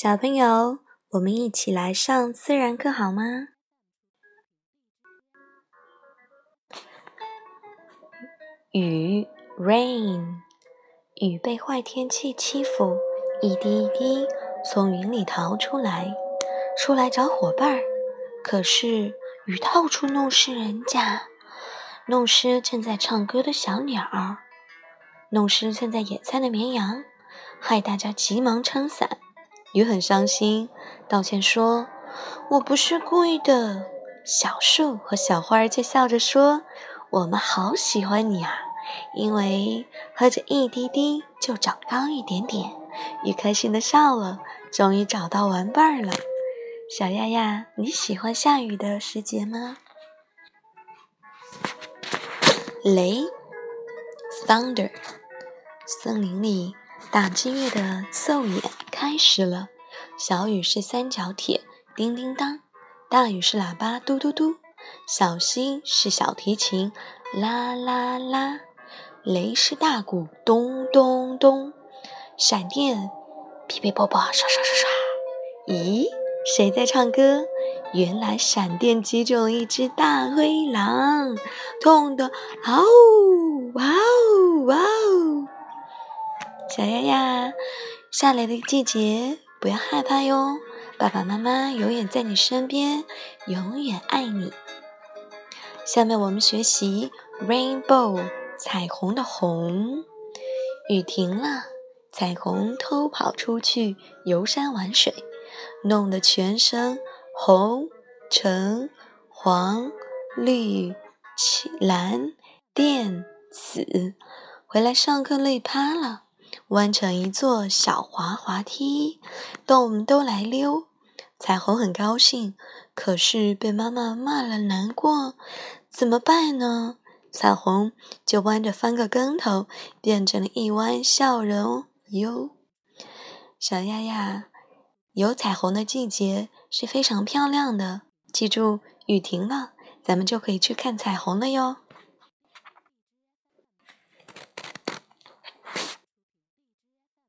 小朋友，我们一起来上自然课好吗？雨，rain，雨被坏天气欺负，一滴一滴从云里逃出来，出来找伙伴儿。可是雨到处弄湿人家，弄湿正在唱歌的小鸟，弄湿正在野餐的绵羊，害大家急忙撑伞。雨很伤心，道歉说：“我不是故意的。”小树和小花儿却笑着说。我们好喜欢你啊，因为喝着一滴滴就长高一点点。雨开心的笑了，终于找到玩伴了。小丫丫，你喜欢下雨的时节吗？雷，thunder，森林里打击乐的奏演开始了。小雨是三角铁，叮叮当；大雨是喇叭，嘟嘟嘟。小溪是小提琴，啦啦啦；雷是大鼓，咚咚咚；闪电，噼噼啵啵，刷刷刷刷。咦，谁在唱歌？原来闪电击中了一只大灰狼，痛得嗷呜哇呜哇呜！小丫丫，下雷的季节不要害怕哟，爸爸妈妈永远在你身边，永远爱你。下面我们学习 rainbow 彩虹的红。雨停了，彩虹偷跑出去游山玩水，弄得全身红、橙、黄、绿、青、蓝、靛、紫。回来上课累趴了，弯成一座小滑滑梯。动物们都来溜，彩虹很高兴，可是被妈妈骂了，难过。怎么办呢？彩虹就弯着翻个跟头，变成了一弯笑容哟。小丫丫，有彩虹的季节是非常漂亮的。记住，雨停了，咱们就可以去看彩虹了哟。